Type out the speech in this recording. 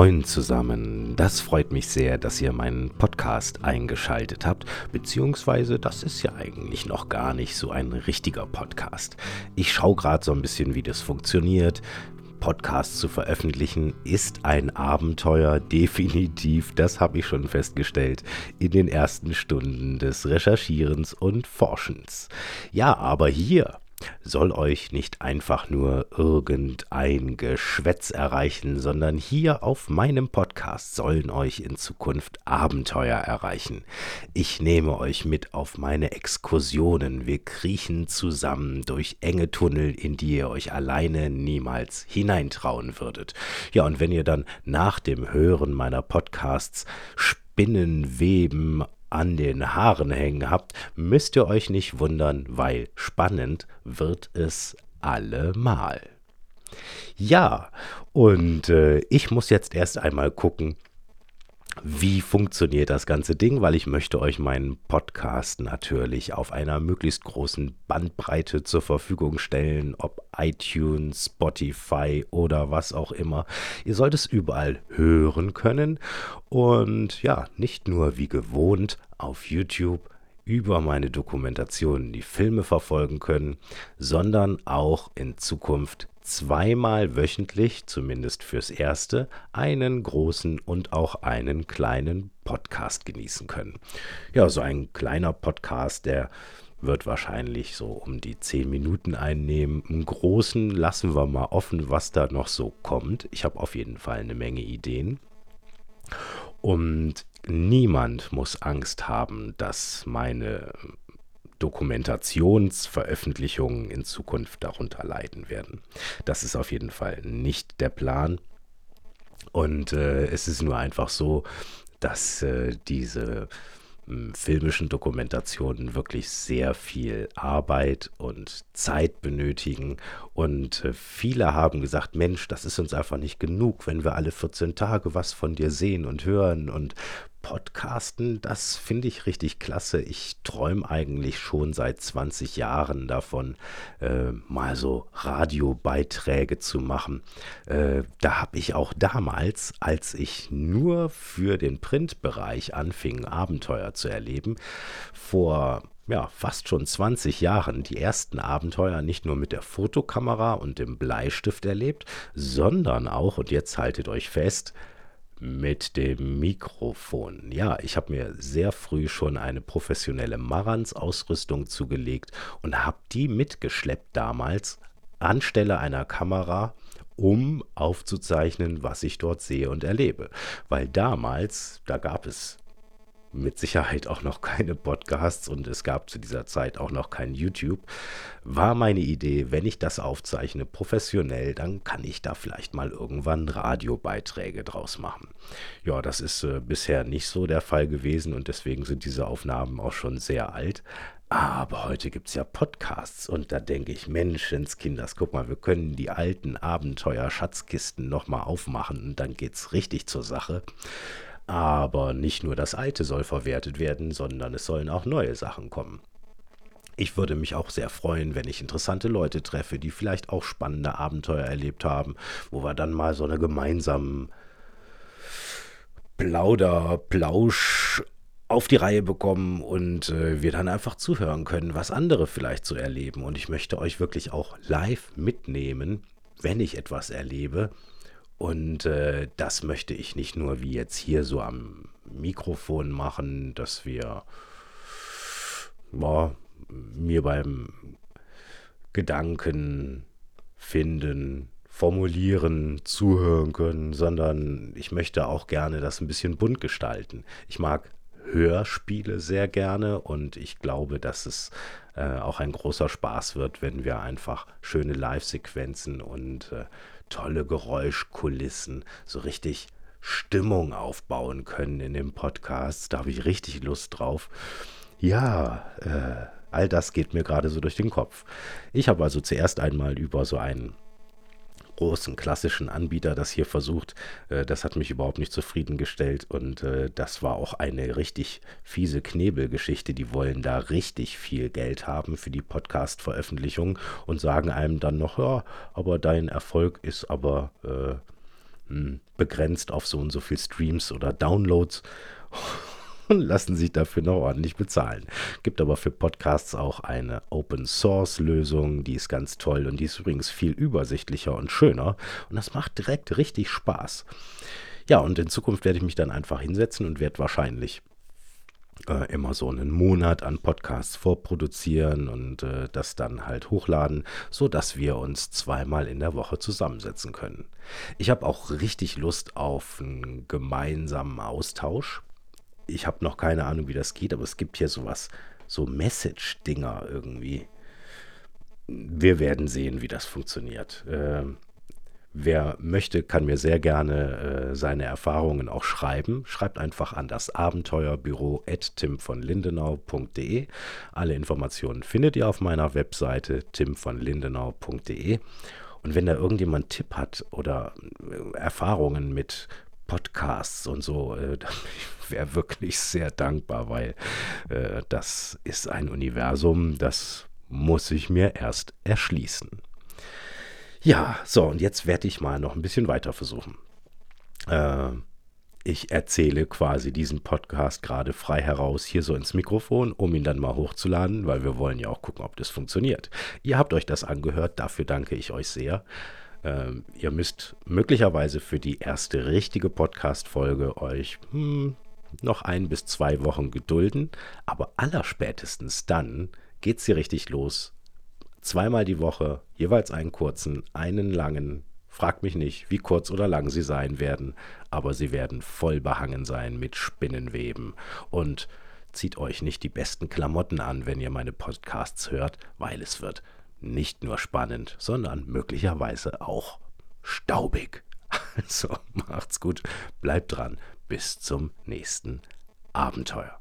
Moin zusammen, das freut mich sehr, dass ihr meinen Podcast eingeschaltet habt, beziehungsweise das ist ja eigentlich noch gar nicht so ein richtiger Podcast. Ich schaue gerade so ein bisschen, wie das funktioniert. Podcasts zu veröffentlichen ist ein Abenteuer, definitiv, das habe ich schon festgestellt, in den ersten Stunden des Recherchierens und Forschens. Ja, aber hier soll euch nicht einfach nur irgendein Geschwätz erreichen, sondern hier auf meinem Podcast sollen euch in Zukunft Abenteuer erreichen. Ich nehme euch mit auf meine Exkursionen. Wir kriechen zusammen durch enge Tunnel, in die ihr euch alleine niemals hineintrauen würdet. Ja, und wenn ihr dann nach dem Hören meiner Podcasts Spinnenweben an den Haaren hängen habt, müsst ihr euch nicht wundern, weil spannend wird es allemal. Ja, und äh, ich muss jetzt erst einmal gucken, wie funktioniert das ganze Ding, weil ich möchte euch meinen Podcast natürlich auf einer möglichst großen Bandbreite zur Verfügung stellen, ob iTunes, Spotify oder was auch immer. Ihr sollt es überall hören können und ja, nicht nur wie gewohnt auf YouTube über meine Dokumentationen die Filme verfolgen können, sondern auch in Zukunft zweimal wöchentlich, zumindest fürs Erste, einen großen und auch einen kleinen Podcast genießen können. Ja, so ein kleiner Podcast, der wird wahrscheinlich so um die zehn Minuten einnehmen. Einen großen lassen wir mal offen, was da noch so kommt. Ich habe auf jeden Fall eine Menge Ideen. Und niemand muss Angst haben, dass meine Dokumentationsveröffentlichungen in Zukunft darunter leiden werden. Das ist auf jeden Fall nicht der Plan. Und äh, es ist nur einfach so, dass äh, diese äh, filmischen Dokumentationen wirklich sehr viel Arbeit und Zeit benötigen. Und äh, viele haben gesagt, Mensch, das ist uns einfach nicht genug, wenn wir alle 14 Tage was von dir sehen und hören und Podcasten, das finde ich richtig klasse. Ich träume eigentlich schon seit 20 Jahren davon, äh, mal so Radiobeiträge zu machen. Äh, da habe ich auch damals, als ich nur für den Printbereich anfing, Abenteuer zu erleben, vor ja, fast schon 20 Jahren die ersten Abenteuer nicht nur mit der Fotokamera und dem Bleistift erlebt, sondern auch, und jetzt haltet euch fest, mit dem Mikrofon. Ja, ich habe mir sehr früh schon eine professionelle Marantz-Ausrüstung zugelegt und habe die mitgeschleppt damals anstelle einer Kamera, um aufzuzeichnen, was ich dort sehe und erlebe. Weil damals, da gab es mit Sicherheit auch noch keine Podcasts und es gab zu dieser Zeit auch noch kein YouTube, war meine Idee, wenn ich das aufzeichne professionell, dann kann ich da vielleicht mal irgendwann Radiobeiträge draus machen. Ja, das ist äh, bisher nicht so der Fall gewesen und deswegen sind diese Aufnahmen auch schon sehr alt. Aber heute gibt es ja Podcasts und da denke ich, Menschenskinders, guck mal, wir können die alten Abenteuer-Schatzkisten nochmal aufmachen und dann geht es richtig zur Sache. Aber nicht nur das Alte soll verwertet werden, sondern es sollen auch neue Sachen kommen. Ich würde mich auch sehr freuen, wenn ich interessante Leute treffe, die vielleicht auch spannende Abenteuer erlebt haben, wo wir dann mal so eine gemeinsame Plauder, Plausch auf die Reihe bekommen und äh, wir dann einfach zuhören können, was andere vielleicht so erleben. Und ich möchte euch wirklich auch live mitnehmen, wenn ich etwas erlebe und äh, das möchte ich nicht nur wie jetzt hier so am Mikrofon machen, dass wir boah, mir beim Gedanken finden, formulieren, zuhören können, sondern ich möchte auch gerne das ein bisschen bunt gestalten. Ich mag Hörspiele sehr gerne und ich glaube, dass es äh, auch ein großer Spaß wird, wenn wir einfach schöne Live-Sequenzen und äh, tolle Geräuschkulissen, so richtig Stimmung aufbauen können in dem Podcast. Da habe ich richtig Lust drauf. Ja, äh, all das geht mir gerade so durch den Kopf. Ich habe also zuerst einmal über so einen großen klassischen Anbieter das hier versucht. Äh, das hat mich überhaupt nicht zufriedengestellt und äh, das war auch eine richtig fiese Knebelgeschichte. Die wollen da richtig viel Geld haben für die Podcast-Veröffentlichung und sagen einem dann noch, ja, aber dein Erfolg ist aber äh, hm, begrenzt auf so und so viel Streams oder Downloads und lassen sich dafür noch ordentlich bezahlen. Gibt aber für Podcasts auch eine Open Source Lösung, die ist ganz toll und die ist übrigens viel übersichtlicher und schöner und das macht direkt richtig Spaß. Ja, und in Zukunft werde ich mich dann einfach hinsetzen und werde wahrscheinlich äh, immer so einen Monat an Podcasts vorproduzieren und äh, das dann halt hochladen, sodass wir uns zweimal in der Woche zusammensetzen können. Ich habe auch richtig Lust auf einen gemeinsamen Austausch. Ich habe noch keine Ahnung, wie das geht, aber es gibt hier sowas, so Message-Dinger irgendwie. Wir werden sehen, wie das funktioniert. Äh, Wer möchte, kann mir sehr gerne äh, seine Erfahrungen auch schreiben. Schreibt einfach an das Abenteuerbüro at timvonlindenau.de. Alle Informationen findet ihr auf meiner Webseite timvonlindenau.de. Und wenn da irgendjemand Tipp hat oder äh, Erfahrungen mit Podcasts und so, äh, wäre wirklich sehr dankbar, weil äh, das ist ein Universum, das muss ich mir erst erschließen. Ja, so, und jetzt werde ich mal noch ein bisschen weiter versuchen. Äh, ich erzähle quasi diesen Podcast gerade frei heraus hier so ins Mikrofon, um ihn dann mal hochzuladen, weil wir wollen ja auch gucken, ob das funktioniert. Ihr habt euch das angehört, dafür danke ich euch sehr. Ähm, ihr müsst möglicherweise für die erste richtige Podcast-Folge euch hm, noch ein bis zwei Wochen gedulden, aber allerspätestens dann geht sie richtig los zweimal die Woche, jeweils einen kurzen, einen langen. Fragt mich nicht, wie kurz oder lang sie sein werden, aber sie werden voll behangen sein mit Spinnenweben. Und zieht euch nicht die besten Klamotten an, wenn ihr meine Podcasts hört, weil es wird nicht nur spannend, sondern möglicherweise auch staubig. Also macht's gut, bleibt dran, bis zum nächsten Abenteuer.